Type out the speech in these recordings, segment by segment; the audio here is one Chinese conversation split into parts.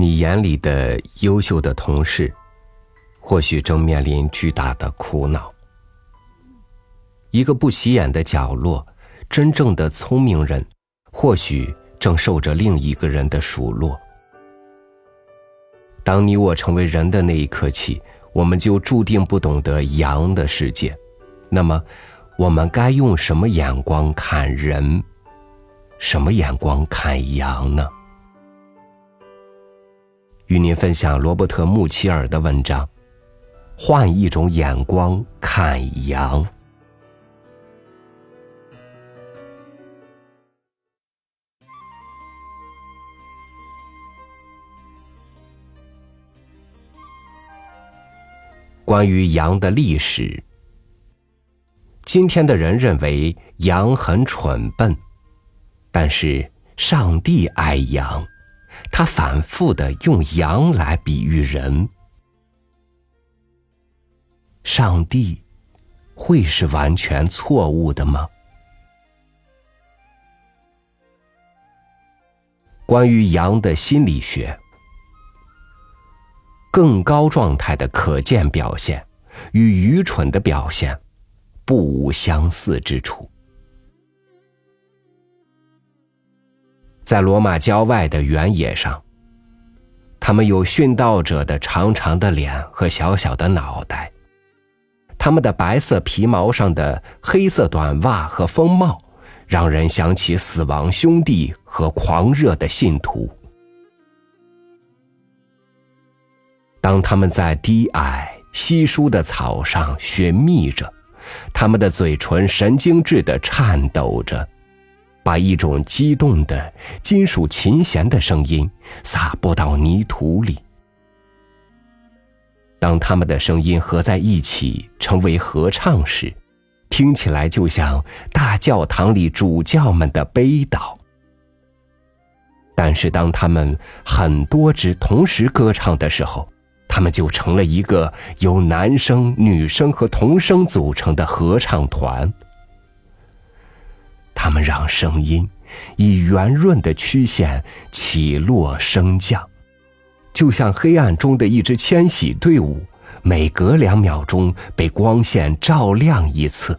你眼里的优秀的同事，或许正面临巨大的苦恼。一个不起眼的角落，真正的聪明人，或许正受着另一个人的数落。当你我成为人的那一刻起，我们就注定不懂得羊的世界。那么，我们该用什么眼光看人？什么眼光看羊呢？与您分享罗伯特·穆齐尔的文章：换一种眼光看羊。关于羊的历史，今天的人认为羊很蠢笨。但是上帝爱羊，他反复的用羊来比喻人。上帝会是完全错误的吗？关于羊的心理学，更高状态的可见表现与愚蠢的表现不无相似之处。在罗马郊外的原野上，他们有殉道者的长长的脸和小小的脑袋，他们的白色皮毛上的黑色短袜和风帽，让人想起死亡兄弟和狂热的信徒。当他们在低矮稀疏的草上寻觅着，他们的嘴唇神经质的颤抖着。把一种激动的金属琴弦的声音撒播到泥土里。当他们的声音合在一起成为合唱时，听起来就像大教堂里主教们的悲祷。但是，当他们很多支同时歌唱的时候，他们就成了一个由男生、女生和童声组成的合唱团。他们让声音以圆润的曲线起落升降，就像黑暗中的一支迁徙队伍，每隔两秒钟被光线照亮一次。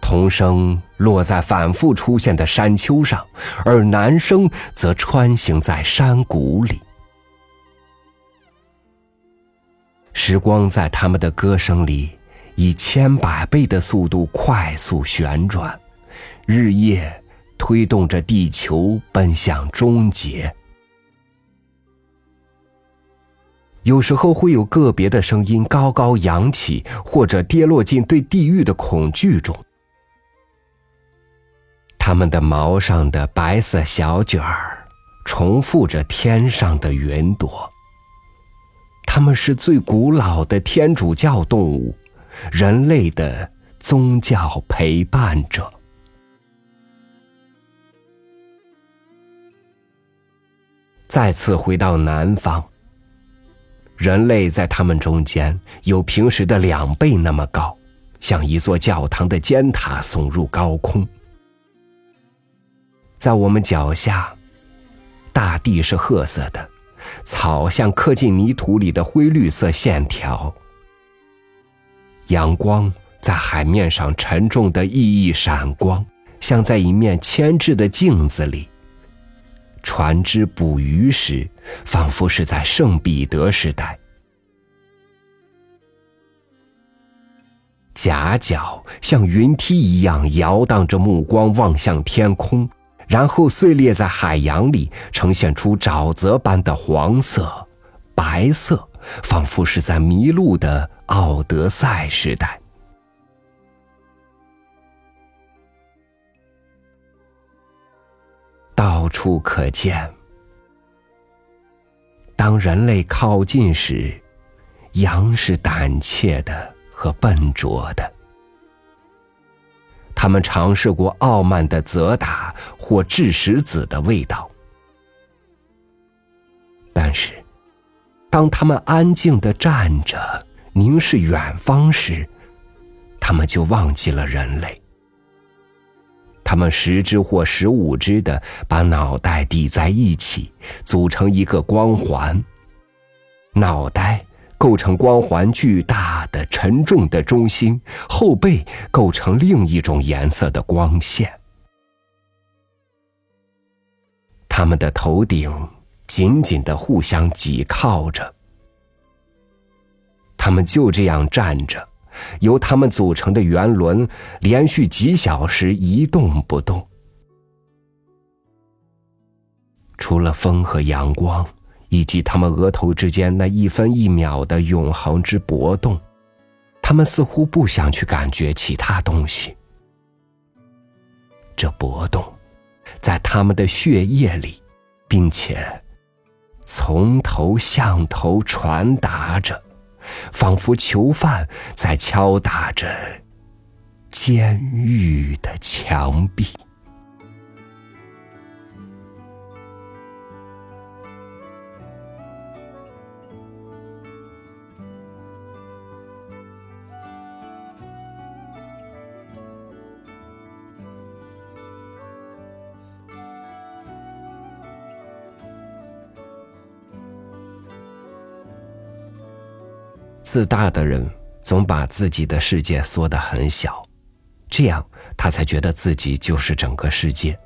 童声落在反复出现的山丘上，而男声则穿行在山谷里。时光在他们的歌声里。以千百倍的速度快速旋转，日夜推动着地球奔向终结。有时候会有个别的声音高高扬起，或者跌落进对地狱的恐惧中。它们的毛上的白色小卷儿，重复着天上的云朵。它们是最古老的天主教动物。人类的宗教陪伴者。再次回到南方，人类在他们中间有平时的两倍那么高，像一座教堂的尖塔耸入高空。在我们脚下，大地是褐色的，草像刻进泥土里的灰绿色线条。阳光在海面上沉重的熠熠闪光，像在一面铅制的镜子里。船只捕鱼时，仿佛是在圣彼得时代。夹角像云梯一样摇荡着目光望向天空，然后碎裂在海洋里，呈现出沼泽般的黄色、白色。仿佛是在迷路的奥德赛时代，到处可见。当人类靠近时，羊是胆怯的和笨拙的。他们尝试过傲慢的责打或掷石子的味道，但是。当他们安静的站着，凝视远方时，他们就忘记了人类。他们十只或十五只的把脑袋抵在一起，组成一个光环。脑袋构成光环巨大的、沉重的中心，后背构成另一种颜色的光线。他们的头顶紧紧的互相挤靠着，他们就这样站着。由他们组成的圆轮连续几小时一动不动，除了风和阳光，以及他们额头之间那一分一秒的永恒之搏动，他们似乎不想去感觉其他东西。这搏动，在他们的血液里，并且从头向头传达着。仿佛囚犯在敲打着监狱的墙壁。自大的人总把自己的世界缩得很小，这样他才觉得自己就是整个世界。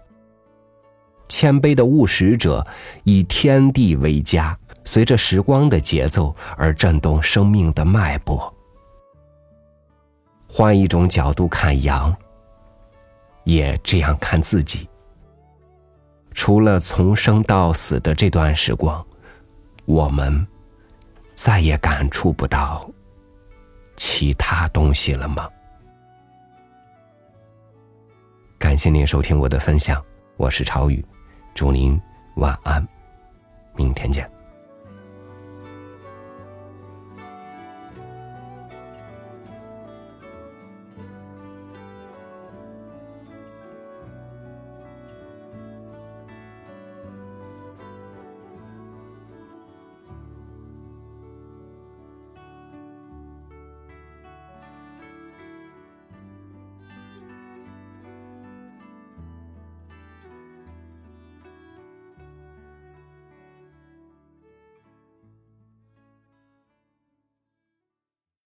谦卑的务实者以天地为家，随着时光的节奏而震动生命的脉搏。换一种角度看羊，也这样看自己。除了从生到死的这段时光，我们。再也感触不到其他东西了吗？感谢您收听我的分享，我是朝宇，祝您晚安，明天见。